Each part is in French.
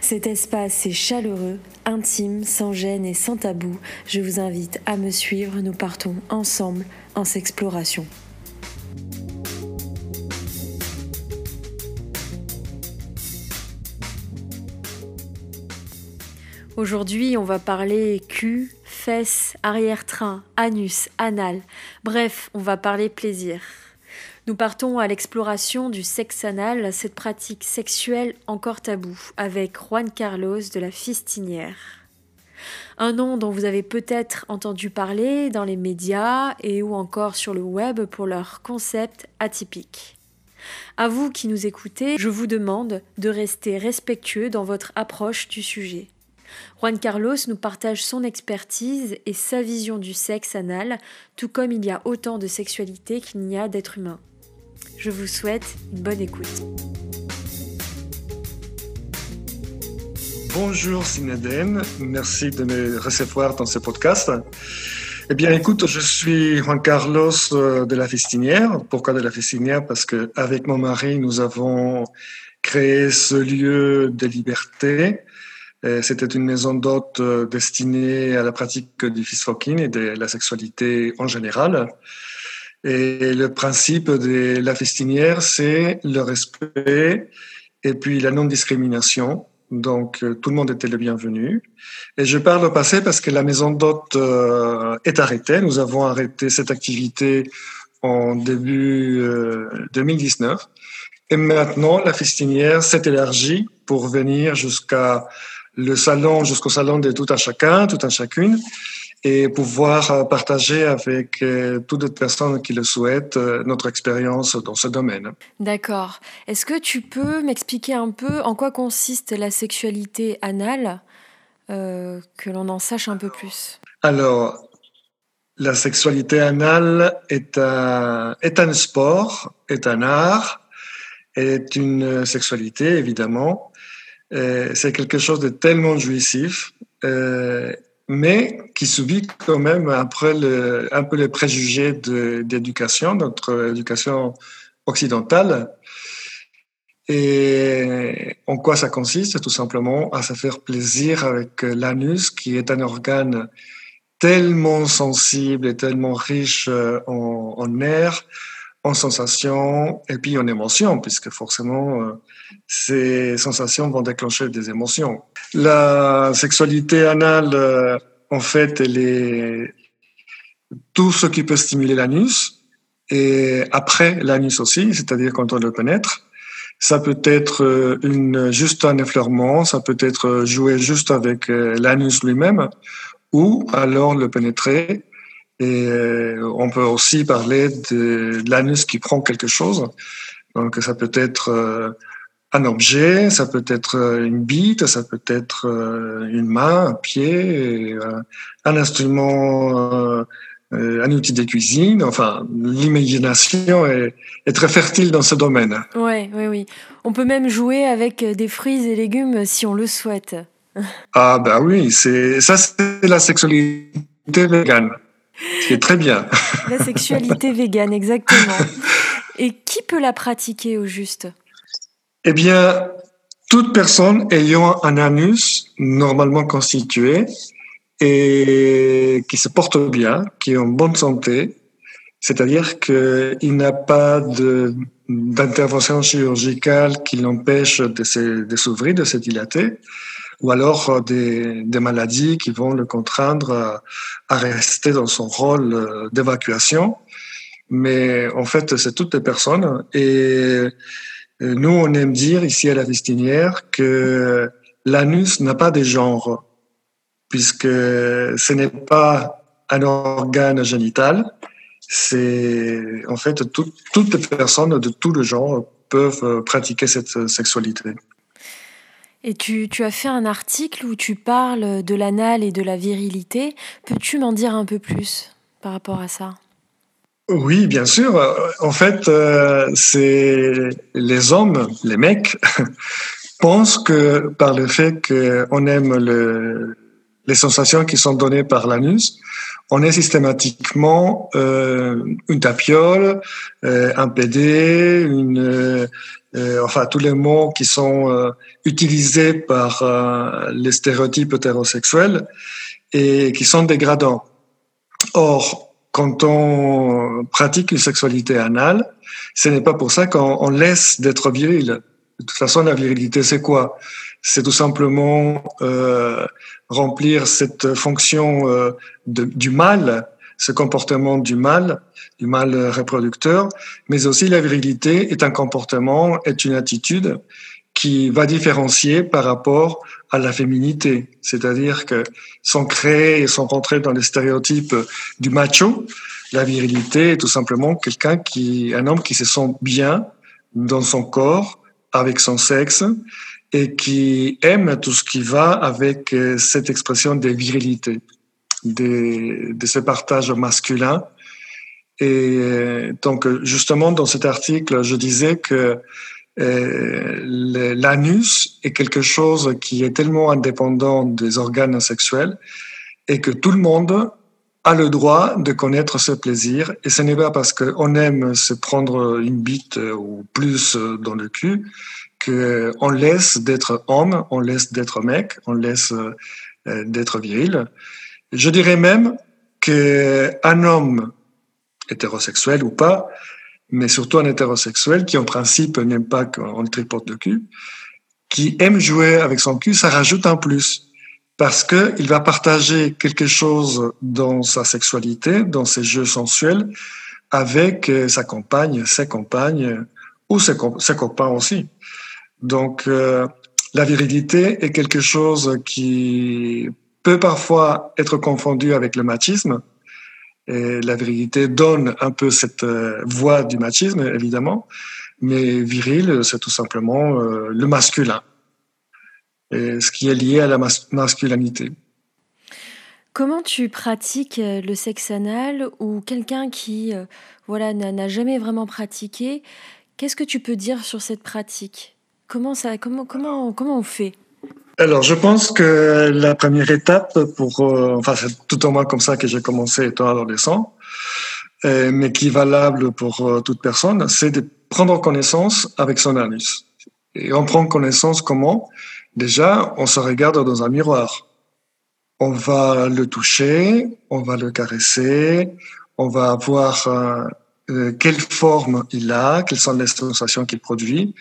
Cet espace est chaleureux, intime, sans gêne et sans tabou. Je vous invite à me suivre, nous partons ensemble en s'exploration. Aujourd'hui, on va parler cul, fesses, arrière-train, anus, anal. Bref, on va parler plaisir. Nous partons à l'exploration du sexe anal, cette pratique sexuelle encore taboue, avec Juan Carlos de la Fistinière. Un nom dont vous avez peut-être entendu parler dans les médias et ou encore sur le web pour leur concept atypique. À vous qui nous écoutez, je vous demande de rester respectueux dans votre approche du sujet. Juan Carlos nous partage son expertise et sa vision du sexe anal, tout comme il y a autant de sexualité qu'il n'y a d'êtres humains. Je vous souhaite une bonne écoute. Bonjour Sineden, merci de me recevoir dans ce podcast. Eh bien, écoute, je suis Juan Carlos euh, de la Festinière. Pourquoi de la Festinière? Parce que avec mon mari, nous avons créé ce lieu de liberté. C'était une maison d'hôte euh, destinée à la pratique du fist-fucking et de la sexualité en général. Et le principe de la festinière, c'est le respect et puis la non-discrimination. Donc, euh, tout le monde était le bienvenu. Et je parle au passé parce que la maison d'hôte euh, est arrêtée. Nous avons arrêté cette activité en début 2019. Euh, et maintenant, la festinière s'est élargie pour venir jusqu'à le salon, jusqu'au salon de tout un chacun, tout un chacune et pouvoir euh, partager avec euh, toutes les personnes qui le souhaitent euh, notre expérience dans ce domaine. D'accord. Est-ce que tu peux m'expliquer un peu en quoi consiste la sexualité anale, que l'on en sache un peu plus? Alors, la sexualité anale est un, est un sport, est un art, est une sexualité évidemment. C'est quelque chose de tellement jouissif mais qui subit quand même un peu les préjugés d'éducation, notre éducation occidentale. Et en quoi ça consiste? Tout simplement à se faire plaisir avec l'anus, qui est un organe tellement sensible et tellement riche en, en en sensations et puis en émotions, puisque forcément, euh, ces sensations vont déclencher des émotions. La sexualité anale, euh, en fait, elle est tout ce qui peut stimuler l'anus et après l'anus aussi, c'est-à-dire quand on le pénètre. Ça peut être euh, une, juste un effleurement, ça peut être jouer juste avec l'anus lui-même ou alors le pénétrer. Et on peut aussi parler de, de l'anus qui prend quelque chose. Donc ça peut être un objet, ça peut être euh, une bite, ça peut être euh, une main, un pied, euh, un instrument, un outil de cuisine. Enfin, l'imagination est, très fertile dans ce domaine. Oui, oui, oui. On peut même jouer avec des fruits et légumes si on le souhaite. Ah ben oui, c'est ça, c'est la sexualité végane. C'est très bien. La sexualité végane, exactement. Et qui peut la pratiquer au juste? Eh bien, toute personne ayant un anus normalement constitué et qui se porte bien, qui est en bonne santé, c'est-à-dire qu'il n'a pas d'intervention chirurgicale qui l'empêche de s'ouvrir, de se dilater, ou alors des, des, maladies qui vont le contraindre à, rester dans son rôle euh, d'évacuation. Mais en fait, c'est toutes les personnes. Et euh, nous, on aime dire ici à la Vestinière que l'anus n'a pas de genre, puisque ce n'est pas un organe génital. C'est en fait toutes les personnes de tout le genre peuvent pratiquer cette sexualité. Et tu, tu, as fait un article où tu parles de l'anal et de la virilité. Peux-tu m'en dire un peu plus par rapport à ça? Oui, bien sûr. En fait, euh, c'est les hommes, les mecs, pensent que par le fait qu'on aime le, les sensations qui sont données par l'anus, on est systématiquement euh, une tapiole, euh, un PD, une, enfin tous les mots qui sont euh, utilisés par euh, les stéréotypes hétérosexuels et qui sont dégradants. Or, quand on pratique une sexualité anale, ce n'est pas pour ça qu'on laisse d'être viril. De toute façon, la virilité, c'est quoi? C'est tout simplement euh, remplir cette fonction euh, du mal, ce comportement du mal, du mal reproducteur, mais aussi la virilité est un comportement, est une attitude qui va différencier par rapport à la féminité. C'est-à-dire que sans créer et sans rentrer dans les stéréotypes du macho, la virilité est tout simplement quelqu'un qui, un homme qui se sent bien dans son corps, avec son sexe, et qui aime tout ce qui va avec euh, cette expression de virilité, de, ce partage masculin. Et euh, donc, justement, dans cet article, je disais que euh, l'anus est quelque chose qui est tellement indépendant des organes sexuels et que tout le monde a le droit de connaître ce plaisir. Et ce n'est pas parce qu'on aime se prendre une bite ou plus dans le cul qu'on laisse d'être homme, on laisse d'être mec, on laisse euh, d'être viril. Je dirais même qu'un homme hétérosexuel ou pas, mais surtout un hétérosexuel qui en principe n'aime pas qu'on le tripote de cul, qui aime jouer avec son cul, ça rajoute un plus parce que il va partager quelque chose dans sa sexualité, dans ses jeux sensuels, avec euh, sa compagne, ses compagnes ou ses, ses copains aussi. Donc, euh, la virilité est quelque chose qui peut parfois être confondu avec le machisme. La virilité donne un peu cette euh, voix du machisme, évidemment. Mais viril, c'est tout simplement euh, le masculin. Et ce qui est lié à la masculinité. Comment tu pratiques le sexe anal ou quelqu'un qui voilà n'a jamais vraiment pratiqué? Qu'est-ce que tu peux dire sur cette pratique? Comment, ça, comment, comment, comment on fait? Alors, je pense que la première étape pour, euh, enfin, c'est tout au moins comme ça que j'ai commencé étant adolescent, euh, mais qui est valable pour euh, toute personne, c'est de prendre connaissance avec son anus. Et on prend connaissance comment? Déjà, on se regarde dans un miroir. On va le toucher, on va le caresser, on va voir quelle forme il a, quelles sont les sensations qu'il produit.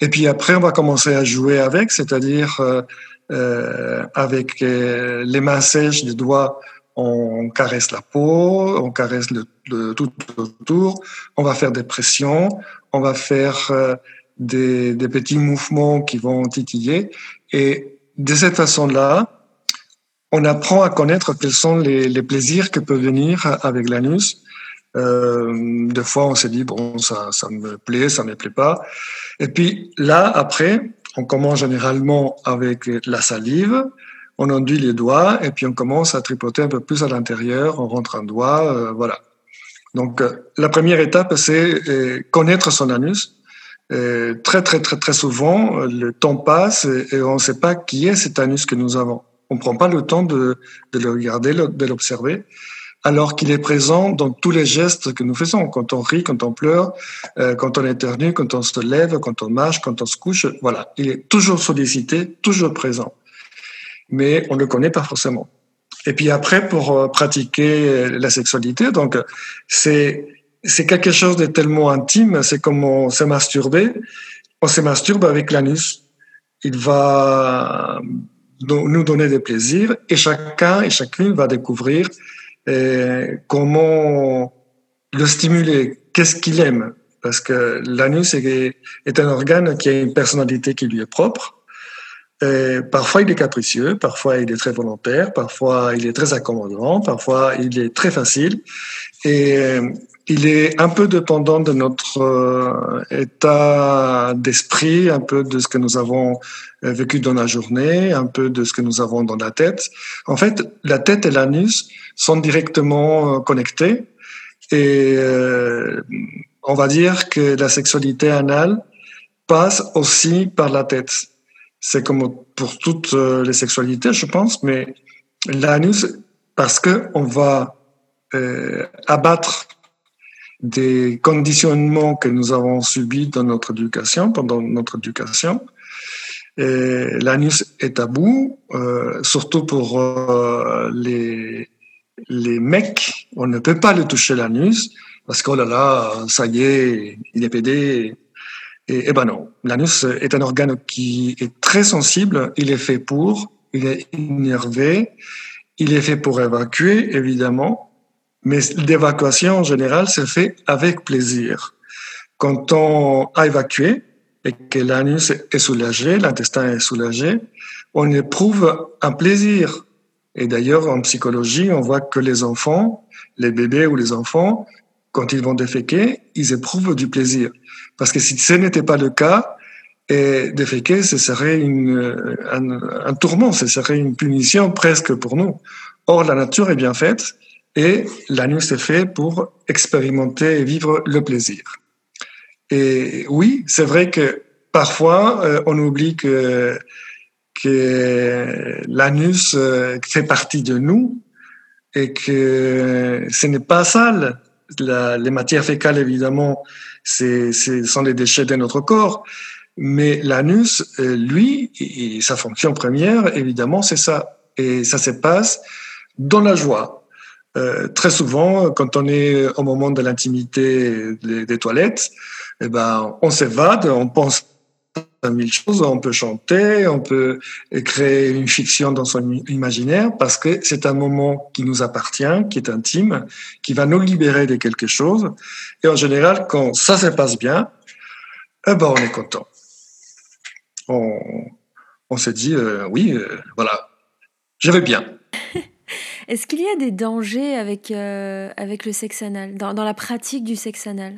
Et puis après, on va commencer à jouer avec, c'est-à-dire euh, euh, avec euh, les mains sèches des doigts, on caresse la peau, on caresse le, tout autour, on va faire des pressions, on va faire euh, des, des, petits mouvements qui vont titiller. Et de cette façon-là, on apprend à connaître quels sont les, les plaisirs que peut venir avec l'anus euh, des fois, on s'est dit, bon, ça, ça me plaît, ça me plaît pas. Et puis là, après, on commence généralement avec la salive, on enduit les doigts et puis on commence à tripoter un peu plus à l'intérieur, on rentre un doigt, euh, voilà. Donc, euh, la première étape, c'est euh, connaître son anus. Et très, très, très, très souvent, le temps passe et, et on ne sait pas qui est cet anus que nous avons. On ne prend pas le temps de, de le regarder, de l'observer alors qu'il est présent dans tous les gestes que nous faisons, quand on rit, quand on pleure, euh, quand on éternue, quand on se lève, quand on marche, quand on se couche. Voilà, il est toujours sollicité, toujours présent. Mais on ne le connaît pas forcément. Et puis après, pour euh, pratiquer la sexualité, donc c'est c'est quelque chose de tellement intime, c'est comme on se masturber. On se masturbe avec l'anus. Il va nous donner des plaisirs et chacun et chacune va découvrir comment le stimuler, qu'est-ce qu'il aime? Parce que l'anus est, un organe qui a une personnalité qui lui est propre. Et parfois, il est capricieux, parfois, il est très volontaire, parfois, il est très accommodant, parfois, il est très facile. Et il est un peu dépendant de notre euh, état d'esprit, un peu de ce que nous avons euh, vécu dans la journée, un peu de ce que nous avons dans la tête. En fait, la tête et l'anus sont directement euh, connectés et on va dire que la sexualité anale passe aussi par la tête. C'est comme pour toutes les sexualités, je pense, mais l'anus, parce que on va abattre des conditionnements que nous avons subis dans notre éducation, pendant notre éducation. L'anus est tabou, euh, surtout pour euh, les, les mecs. On ne peut pas le toucher l'anus parce que, oh là là, ça y est, il est pédé. Et, et ben non, l'anus est un organe qui est très sensible. Il est fait pour, il est innervé, il est fait pour évacuer, évidemment. Mais l'évacuation en général se fait avec plaisir. Quand on a évacué et que l'anus est soulagé, l'intestin est soulagé, on éprouve un plaisir. Et d'ailleurs, en psychologie, on voit que les enfants, les bébés ou les enfants, quand ils vont déféquer, ils éprouvent du plaisir. Parce que si ce n'était pas le cas, et déféquer, ce serait une, un, un tourment, ce serait une punition presque pour nous. Or, la nature est bien faite et l'anus est fait pour expérimenter et vivre le plaisir. Et oui, c'est vrai que parfois, euh, on oublie que, que l'anus euh, fait partie de nous et que ce n'est pas sale. Les matières fécales, évidemment, c'est, ce sont les déchets de notre corps. Mais l'anus, euh, lui, sa fonction première, évidemment, c'est ça. Et ça se passe dans la joie, euh, très souvent, quand on est au moment de l'intimité des, toilettes, eh ben, on s'évade, on pense mille choses, on peut chanter, on peut créer une fiction dans son imaginaire parce que c'est un moment qui nous appartient, qui est intime, qui va nous libérer de quelque chose. Et en général, quand ça se passe bien, eh ben, on est content. On, on se dit, euh, oui, euh, voilà, je vais bien. Est-ce qu'il y a des dangers avec, euh, avec le sexe anal, dans, dans, la pratique du sexe anal?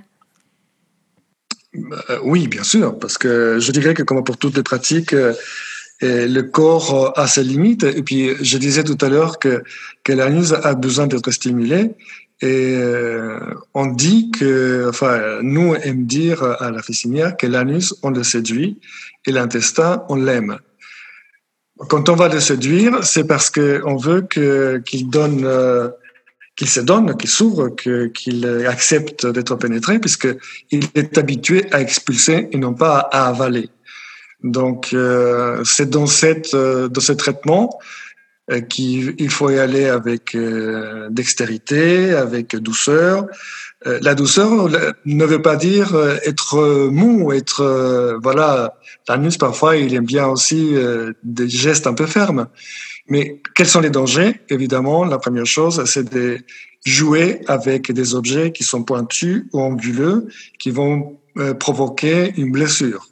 Oui, bien sûr, parce que je dirais que comme pour toutes les pratiques, euh, le corps a ses limites. Et puis, je disais tout à l'heure que, l'anus a besoin d'être stimulé. Et on dit que, enfin, nous aime dire à la fessinière que l'anus, on le séduit et l'intestin, on l'aime. Quand on va le séduire, c'est parce qu'on veut qu'il donne, euh, qu'il se donne, qu'il s'ouvre, qu'il accepte d'être pénétré, puisqu'il est habitué à expulser et non pas à avaler. Donc, euh, c'est dans, euh, dans ce traitement qu'il faut y aller avec dextérité, avec douceur, euh, la douceur ne veut pas dire euh, être mou, être euh, voilà. L'anus parfois il aime bien aussi des gestes un peu fermes. Mais quels sont les dangers? Évidemment, la première chose, c'est de jouer avec des objets qui sont pointus ou anguleux, qui vont provoquer une blessure.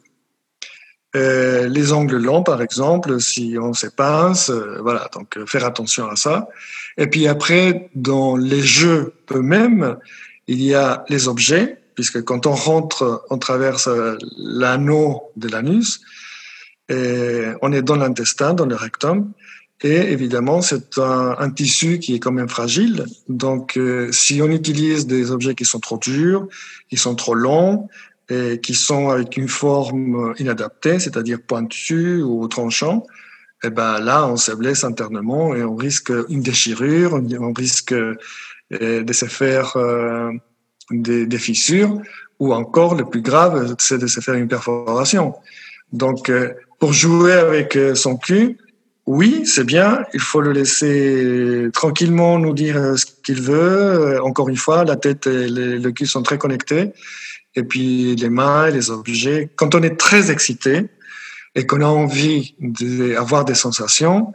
les ongles longs, par exemple, si on se pince, voilà, donc faire attention à ça. Et puis après, dans les jeux eux-mêmes, il y a les objets, puisque quand on rentre, on traverse l'anneau de l'anus, on est dans l'intestin, dans le rectum, et évidemment, c'est un, tissu qui est quand même fragile. Donc, euh, si on utilise des objets qui sont trop durs, qui sont trop longs, et qui sont avec une forme inadaptée, c'est-à-dire pointue ou tranchant, eh ben là, on se blesse internement et on risque une déchirure, on risque de se faire euh, des, fissures, ou encore, le plus grave, c'est de se faire une perforation. Donc, euh, pour jouer avec euh, son cul, oui, c'est bien, il faut le laisser tranquillement nous dire ce qu'il veut. Encore une fois, la tête et le cul sont très connectés. Et puis les mains les objets. Quand on est très excité et qu'on a envie d'avoir des sensations,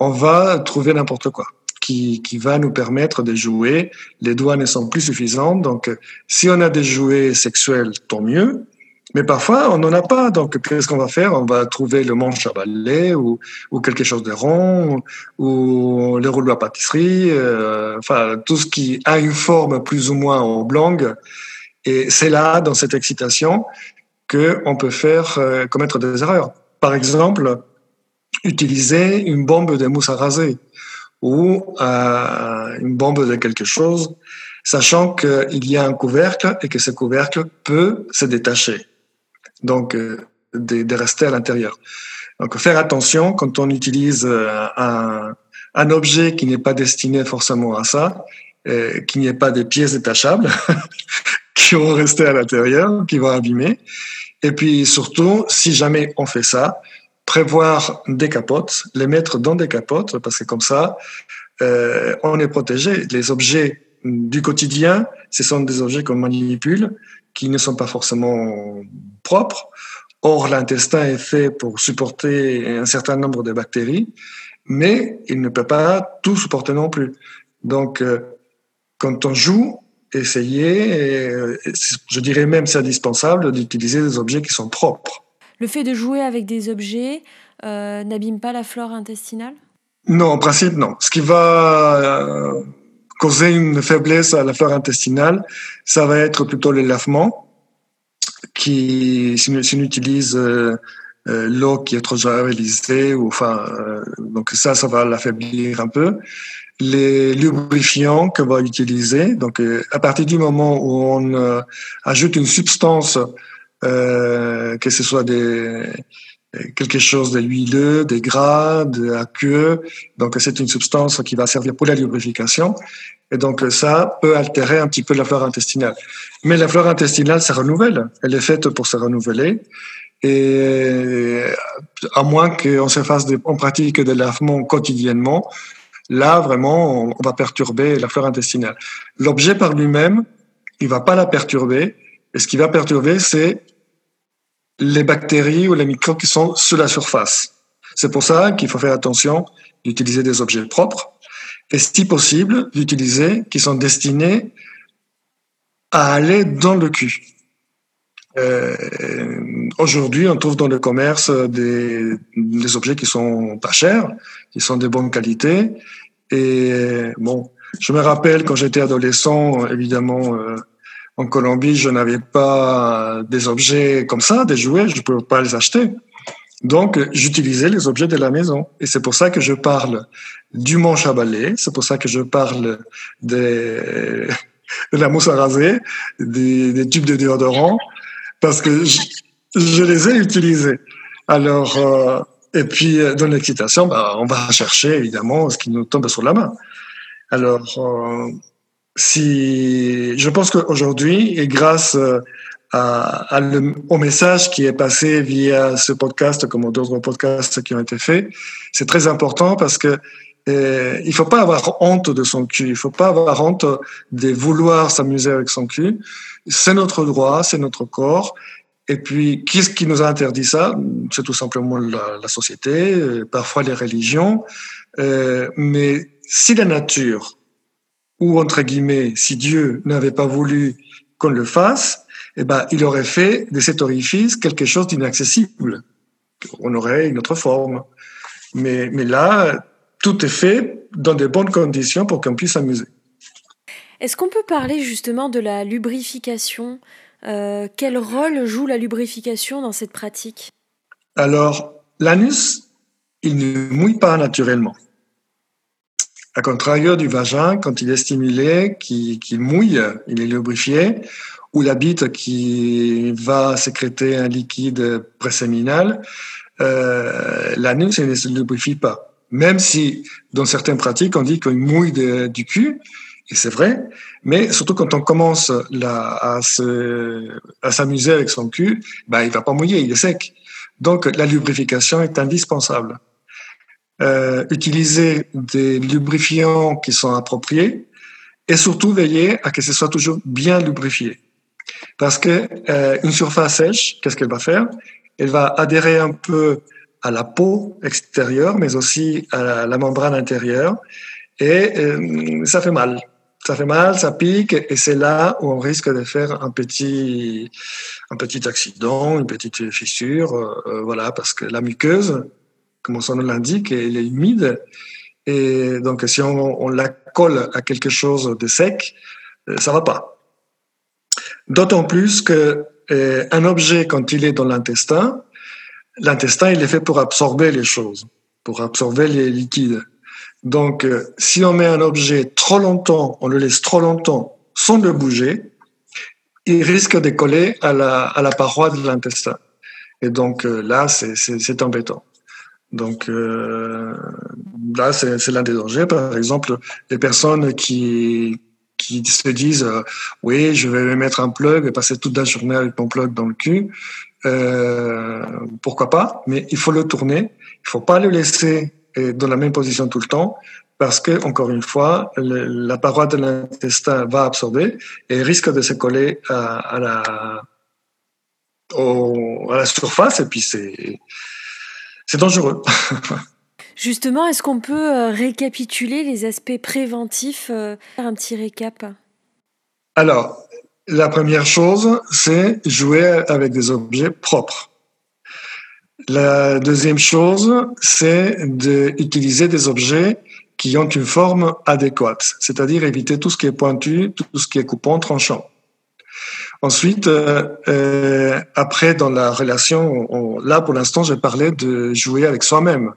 on va trouver n'importe quoi qui, qui, va nous permettre de jouer. Les doigts ne sont plus suffisants, donc si on a des jouets sexuels, tant mieux. Mais parfois, on n'en a pas. Donc, qu'est-ce qu'on va faire? On va trouver le manche à balai ou, ou quelque chose de rond ou le rouleau à pâtisserie. Euh, enfin, tout ce qui a une forme plus ou moins oblongue. Et c'est là, dans cette excitation, que on peut faire euh, commettre des erreurs. Par exemple, utiliser une bombe de mousse à raser ou euh, une bombe de quelque chose, sachant qu'il y a un couvercle et que ce couvercle peut se détacher donc euh, de, rester à l'intérieur. Donc faire attention quand on utilise euh, un, un objet qui n'est pas destiné forcément à ça, euh, qu'il n'y ait pas des pièces détachables qui vont rester à l'intérieur, qui vont abîmer. Et puis surtout, si jamais on fait ça, prévoir des capotes, les mettre dans des capotes, parce que comme ça, euh, on est protégé. Les objets du quotidien, ce sont des objets qu'on manipule, qui ne sont pas forcément propres. Or, l'intestin est fait pour supporter un certain nombre de bactéries, mais il ne peut pas tout supporter non plus. Donc, euh, quand on joue, essayez, je dirais même c'est indispensable d'utiliser des objets qui sont propres. Le fait de jouer avec des objets euh, n'abîme pas la flore intestinale? Non, en principe, non. Ce qui va euh, causer une faiblesse à la flore intestinale, ça va être plutôt le lavement, qui, si on utilise euh, euh, l'eau qui est trop javelisée, ou enfin, euh, donc ça, ça va l'affaiblir un peu. Les lubrifiants qu'on va utiliser, donc à partir du moment où on ajoute une substance, que ce soit des quelque chose de huileux, des gras, de aqueux. Donc, c'est une substance qui va servir pour la lubrification. Et donc, ça peut altérer un petit peu la flore intestinale. Mais la flore intestinale se renouvelle. Elle est faite pour se renouveler. Et à moins qu'on se fasse des, on pratique de lavement quotidiennement, là, vraiment, on, va perturber la flore intestinale. L'objet par lui-même, il va pas la perturber. Et ce qui va perturber, c'est les bactéries ou les microbes qui sont sur la surface. C'est pour ça qu'il faut faire attention d'utiliser des objets propres et si possible d'utiliser qui sont destinés à aller dans le cul. Euh, Aujourd'hui, on trouve dans le commerce des, des, objets qui sont pas chers, qui sont de bonne qualité. Et bon, je me rappelle quand j'étais adolescent, évidemment, euh, en Colombie, je n'avais pas des objets comme ça, des jouets, je ne pouvais pas les acheter. Donc, j'utilisais les objets de la maison. Et c'est pour ça que je parle du manche à balai, c'est pour ça que je parle de la mousse à raser, des, des tubes de déodorant, parce que je, je les ai utilisés. Alors, euh, et puis, dans l'excitation, bah, on va chercher évidemment ce qui nous tombe sur la main. Alors, euh, si je pense qu'aujourd'hui, et grâce euh, à, au message qui est passé via ce podcast, comme d'autres podcasts qui ont été faits, c'est très important parce que euh, il faut pas avoir honte de son cul, il faut pas avoir honte de vouloir s'amuser avec son cul. C'est notre droit, c'est notre corps. Et puis, qu'est-ce qui nous a interdit ça? C'est tout simplement la, la, société, euh, parfois les religions. Euh, mais si la nature ou entre guillemets, si Dieu n'avait pas voulu qu'on le fasse, eh ben, il aurait fait de cet orifice quelque chose d'inaccessible. On aurait une autre forme. Mais, mais là, tout est fait dans de bonnes conditions pour qu'on puisse s'amuser. Est-ce qu'on peut parler justement de la lubrification? Euh, Quel rôle joue la lubrification dans cette pratique? Alors, l'anus, il ne mouille pas naturellement. A contrario du vagin, quand il est stimulé, qui, mouille, il est lubrifié, ou la bite qui va sécréter un liquide préséminal, euh, l'anus ne se lubrifie pas. Même si, dans certaines pratiques, on dit qu'il mouille du cul, et c'est vrai, mais surtout quand on commence à, à s'amuser avec son cul, ben, il va pas mouiller, il est sec. Donc, la lubrification est indispensable euh, utiliser des lubrifiants qui sont appropriés et surtout veiller à que ce soit toujours bien lubrifié. Parce que euh, une surface sèche, qu'est-ce qu'elle va faire? Elle va adhérer un peu à la peau extérieure, mais aussi à la, membrane intérieure, et euh, ça fait mal. ça fait mal, ça pique, et c'est là où on risque de faire un petit, un petit accident, une petite fissure, voilà, parce que la muqueuse, comme son nom l'indique, elle est humide, et donc si on, on, la colle à quelque chose de sec, euh, ça va pas. D'autant plus que euh, un objet, quand il est dans l'intestin, l'intestin, il est fait pour absorber les choses, pour absorber les liquides. Donc, euh, si on met un objet trop longtemps, on le laisse trop longtemps sans le bouger, il risque de coller à la, à la paroi de l'intestin. Et donc euh, là, c'est embêtant. Donc euh, là, c'est l'un des dangers. Par exemple, les personnes qui, qui se disent euh, oui, je vais mettre un plug et passer toute la journée avec mon plug dans le cul. Euh, pourquoi pas? Mais il faut le tourner. Il faut pas le laisser dans la même position tout le temps parce que, encore une fois, la paroi de l'intestin va absorber et risque de se coller à, la, à la surface et puis c'est, c'est dangereux. Justement, est-ce qu'on peut euh, récapituler les aspects préventifs, euh, faire un petit récap? Alors, la première chose, c'est jouer avec des objets propres. La deuxième chose, c'est d'utiliser des objets qui ont une forme adéquate, c'est-à-dire éviter tout ce qui est pointu, tout ce qui est coupant, tranchant. Ensuite, euh, euh après, dans la relation, on, là, pour l'instant, j'ai parlé de jouer avec soi-même.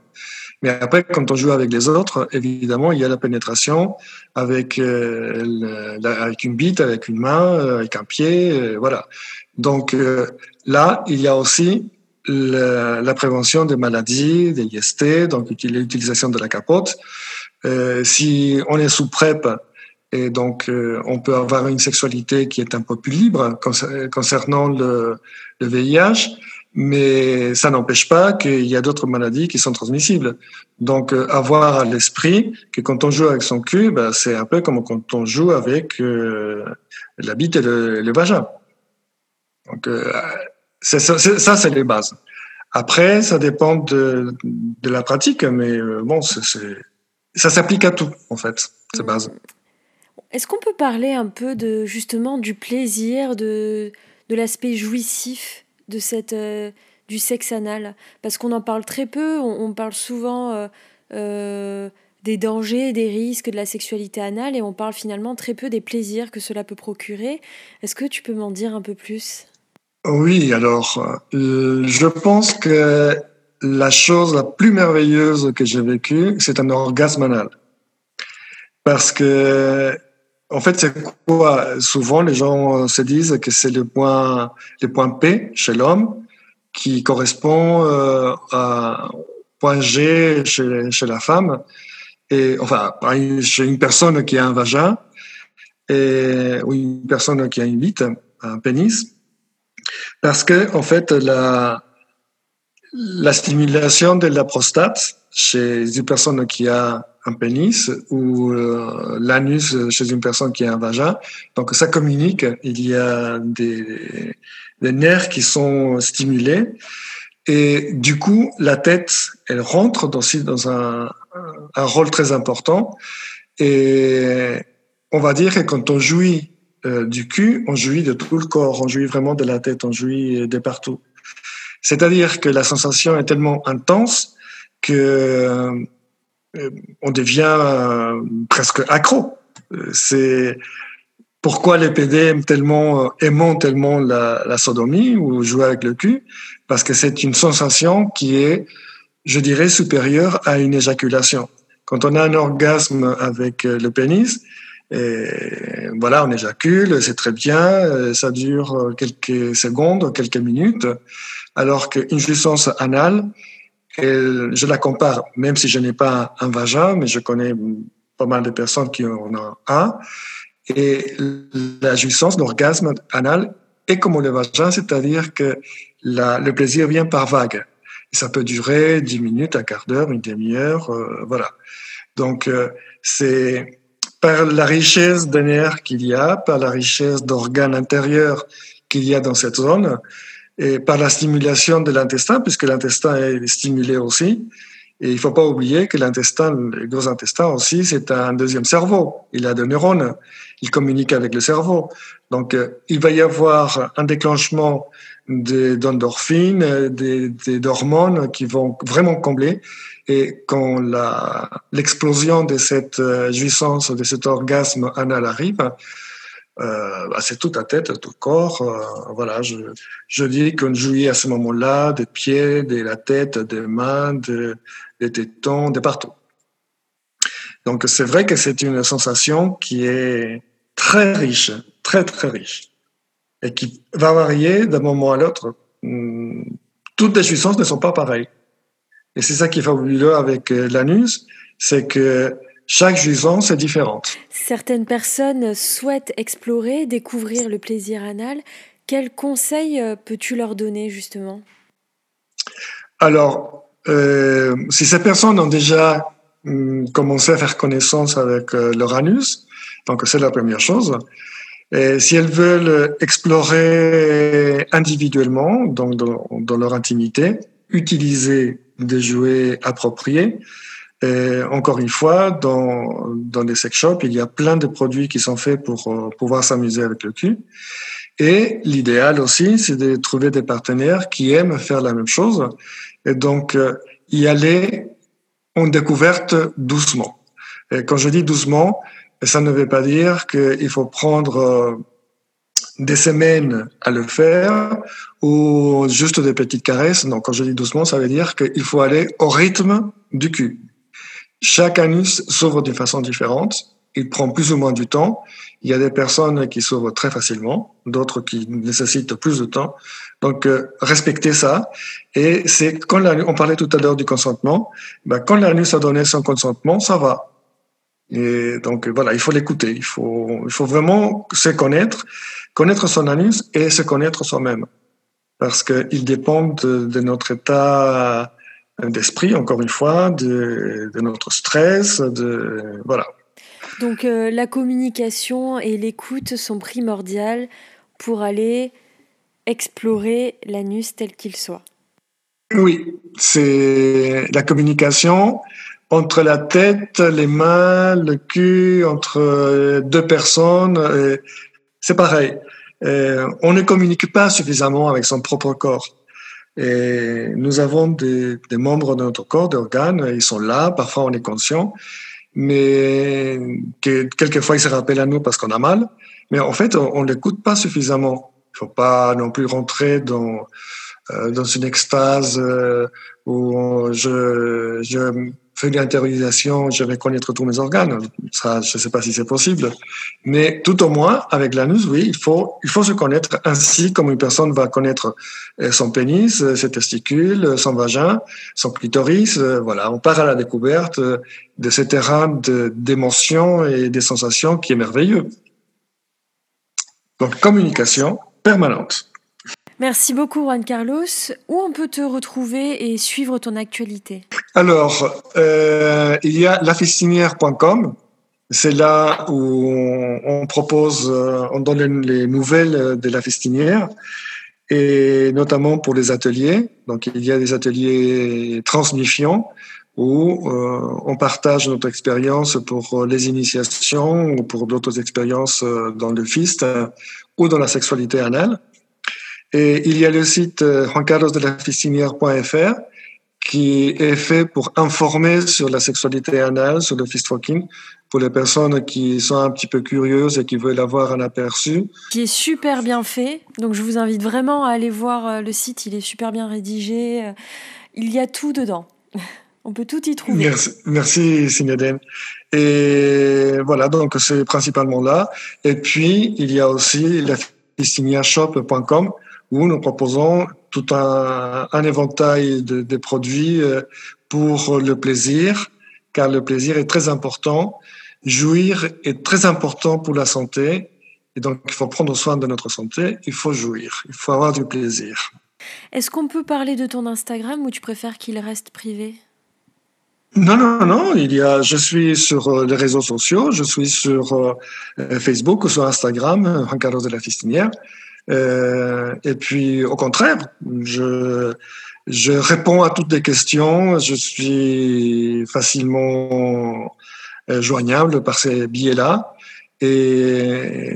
Mais après, quand on joue avec les autres, évidemment, il y a la pénétration avec, euh, avec une bite, avec une main, euh, avec un pied, euh, voilà. Donc là, il y a aussi la, la, prévention des maladies, des IST, donc l'utilisation de la capote. si on est sous PrEP, et donc on peut avoir une sexualité qui est un peu plus libre concernant le, le VIH, mais ça n'empêche pas qu'il y a d'autres maladies qui sont transmissibles. Donc, euh, avoir à l'esprit que quand on joue avec son cul, ben, c'est un peu comme quand on joue avec euh, la bite et le, vagin. Donc, euh, ça, c'est les bases. Après, ça dépend de, de la pratique, mais bon, ça s'applique à tout, en fait, ces bases. Est-ce qu'on peut parler un peu de justement du plaisir, de, de l'aspect jouissif de cette, euh, du sexe anal? Parce qu'on en parle très peu, on, parle souvent euh, euh, des dangers, des risques de la sexualité anale et on parle finalement très peu des plaisirs que cela peut procurer. Est-ce que tu peux m'en dire un peu plus? Oui, alors je pense que la chose la plus merveilleuse que j'ai vécue, c'est un orgasme anal. Parce que en fait, c'est quoi? Souvent, les gens se disent que c'est le point, le point P chez l'homme qui correspond euh, à point G chez, chez, la femme, et enfin chez une personne qui a un vagin et ou une personne qui a une bite, un pénis, parce que en fait la la stimulation de la prostate chez une personne qui a un pénis ou euh, l'anus chez une personne qui a un vagin. Donc ça communique, il y a des, nerfs qui sont stimulés. Et du coup la tête, elle rentre aussi dans un, un rôle très important. Et on va dire que quand on jouit euh, du cul, on jouit de tout le corps, on jouit vraiment de la tête, on jouit de partout. C'est-à-dire que la sensation est tellement intense que on devient euh, presque accro. Euh, c'est pourquoi les PD aiment tellement, aimons tellement la, sodomie ou jouer avec le cul, parce que c'est une sensation qui est, je dirais, supérieure à une éjaculation. Quand on a un orgasme avec le pénis, voilà, on éjacule, c'est très bien, ça dure quelques secondes, quelques minutes, alors qu'une jouissance anale, je la compare, même si je n'ai pas un vagin, mais je connais pas mal de personnes qui en ont un. Et la jouissance, l'orgasme anal est comme le vagin, c'est-à-dire que le plaisir vient par vague. Ça peut durer 10 minutes, un quart d'heure, une demi-heure, euh, voilà. Donc, euh, c'est par la richesse de nerfs qu'il y a, par la richesse d'organes intérieurs qu'il y a dans cette zone, et par la stimulation de l'intestin, puisque l'intestin est stimulé aussi, Et il faut pas oublier que l'intestin, le gros intestin aussi, c'est un deuxième cerveau. Il a des neurones. Il communique avec le cerveau. Donc, euh, il va y avoir un déclenchement d'endorphines, des, d'hormones qui vont vraiment combler. Et quand l'explosion de cette euh, jouissance, de cet orgasme anal arrive, euh, bah, c'est toute la tête, tout le corps. Euh, voilà, je, dis qu'on jouit à ce moment-là des pieds, de la tête, des mains, de, des tétons, de partout. Donc c'est vrai que c'est une sensation qui est très riche, très très riche, et qui va varier d'un moment à l'autre. Hmm, toutes les jouissances ne sont pas pareilles. Et c'est ça qui est fabuleux avec euh, l'anus, c'est que chaque jouissance est différente. Certaines personnes souhaitent explorer, découvrir le plaisir anal. Quels conseils euh, peux-tu leur donner justement? Alors, euh, si ces personnes ont déjà hum, commencé à faire connaissance avec euh, leur anus, donc c'est la première chose. Et si elles veulent explorer individuellement, donc dans, dans leur intimité, utiliser des jouets appropriés, et encore une fois, dans, dans les sex shops, il y a plein de produits qui sont faits pour euh, pouvoir s'amuser avec le cul. Et l'idéal aussi, c'est de trouver des partenaires qui aiment faire la même chose. Et donc, euh, y aller en découverte doucement. Et quand je dis doucement, ça ne veut pas dire qu'il faut prendre euh, des semaines à le faire ou juste des petites caresses. Non, quand je dis doucement, ça veut dire qu'il faut aller au rythme du cul. Chaque anus s'ouvre d'une façon différente. Il prend plus ou moins du temps. Il y a des personnes qui s'ouvrent très facilement, d'autres qui nécessitent plus de temps. Donc, euh, respectez ça. Et c'est quand on parlait tout à l'heure du consentement, ben, quand l'anus a donné son consentement, ça va. Et donc, voilà, il faut l'écouter. Il faut, il faut vraiment se connaître, connaître son anus et se connaître soi-même. Parce qu'il dépend de notre état d'esprit, encore une fois, de, notre stress, de voilà. Donc euh, la communication et l'écoute sont primordiales pour aller explorer l'anus tel qu'il soit. Oui, c'est la communication entre la tête, les mains, le cul, entre deux personnes. C'est pareil. Euh, on ne communique pas suffisamment avec son propre corps. Et nous avons des, membres de notre corps, des organes, ils sont là, parfois on est conscient, mais que, quelquefois ils se rappellent à nous parce qu'on a mal. Mais en fait, on ne l'écoute pas suffisamment. Il faut pas non plus rentrer dans, euh, une extase euh, où je fais une intériorisation, je vais connaître tous mes organes. Ça, je ne sais pas si c'est possible. Mais tout au moins, avec l'anus, oui, il faut, il faut se connaître ainsi comme une personne va connaître euh, son pénis, euh, ses testicules, son vagin, son clitoris. Euh, voilà, on part à la découverte de ce terrain d'émotions et des sensations qui est merveilleux. Donc, communication permanente. Merci beaucoup Juan Carlos. Où on peut te retrouver et suivre ton actualité? Alors, euh, il y a lafistinière.com. C'est là où on, propose, euh, on donne les nouvelles de la fistinière et notamment pour les ateliers. Donc, il y a des ateliers transmissionnants où euh, on partage notre expérience pour les initiations ou pour d'autres expériences dans le fist ou dans la sexualité anale. Et il y a le site euh, juancarlosdelafistinière.fr qui est fait pour informer sur la sexualité anale, sur le fist fucking, pour les personnes qui sont un petit peu curieuses et qui veulent avoir un aperçu. Qui est super bien fait. Donc je vous invite vraiment à aller voir euh, le site. Il est super bien rédigé. Euh, il y a tout dedans. On peut tout y trouver. Merci, merci Et voilà, donc c'est principalement là. Et puis, il y a aussi la où nous proposons tout un, un éventail de, de, produits euh, pour le plaisir, car le plaisir est très important. Jouir est très important pour la santé, et donc il faut prendre soin de notre santé, il faut jouir, il faut avoir du plaisir. Est-ce qu'on peut parler de ton Instagram ou tu préfères qu'il reste privé? Non, non, non. Il y a, je suis sur euh, les réseaux sociaux, je suis sur euh, Facebook ou sur Instagram, Juan Carlos de la Fistinière. Euh, et puis, au contraire, je, je réponds à toutes les questions. Je suis facilement euh, joignable par ces billets-là. Et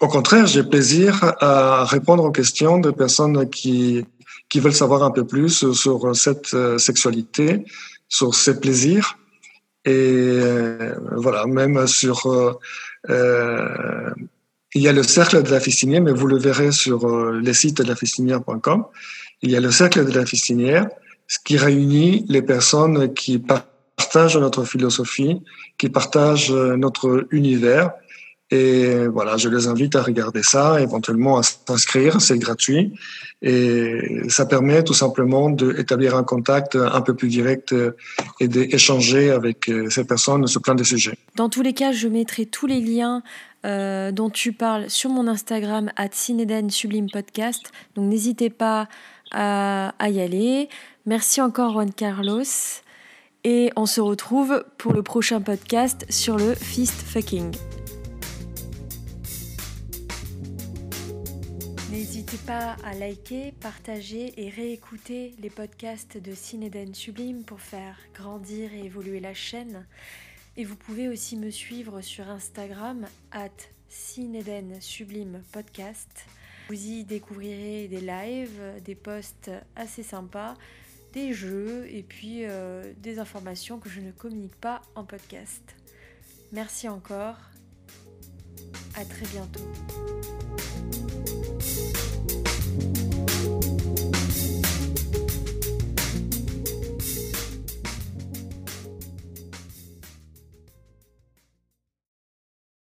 au contraire, j'ai plaisir à répondre aux questions de personnes qui, qui veulent savoir un peu plus sur cette euh, sexualité, sur ces plaisirs. Et voilà, même sur... il y a le cercle de la fistinière, mais vous le verrez sur les sites de la fistinière.com. Il y a le cercle de la fistinière, ce qui réunit les personnes qui partagent notre philosophie, qui partagent notre univers, et voilà, je les invite à regarder ça, éventuellement à s'inscrire, c'est gratuit. Et ça permet tout simplement d'établir un contact un peu plus direct et d'échanger avec ces personnes sur plein de sujets. Dans tous les cas, je mettrai tous les liens euh, dont tu parles sur mon Instagram, at Sublime Podcast. Donc n'hésitez pas à, à y aller. Merci encore Juan Carlos. Et on se retrouve pour le prochain podcast sur le fist fucking. N'hésitez pas à liker, partager et réécouter les podcasts de Cinéden Sublime pour faire grandir et évoluer la chaîne. Et vous pouvez aussi me suivre sur Instagram at Cinéden Sublime Podcast. Vous y découvrirez des lives, des posts assez sympas, des jeux et puis euh, des informations que je ne communique pas en podcast. Merci encore. À très bientôt.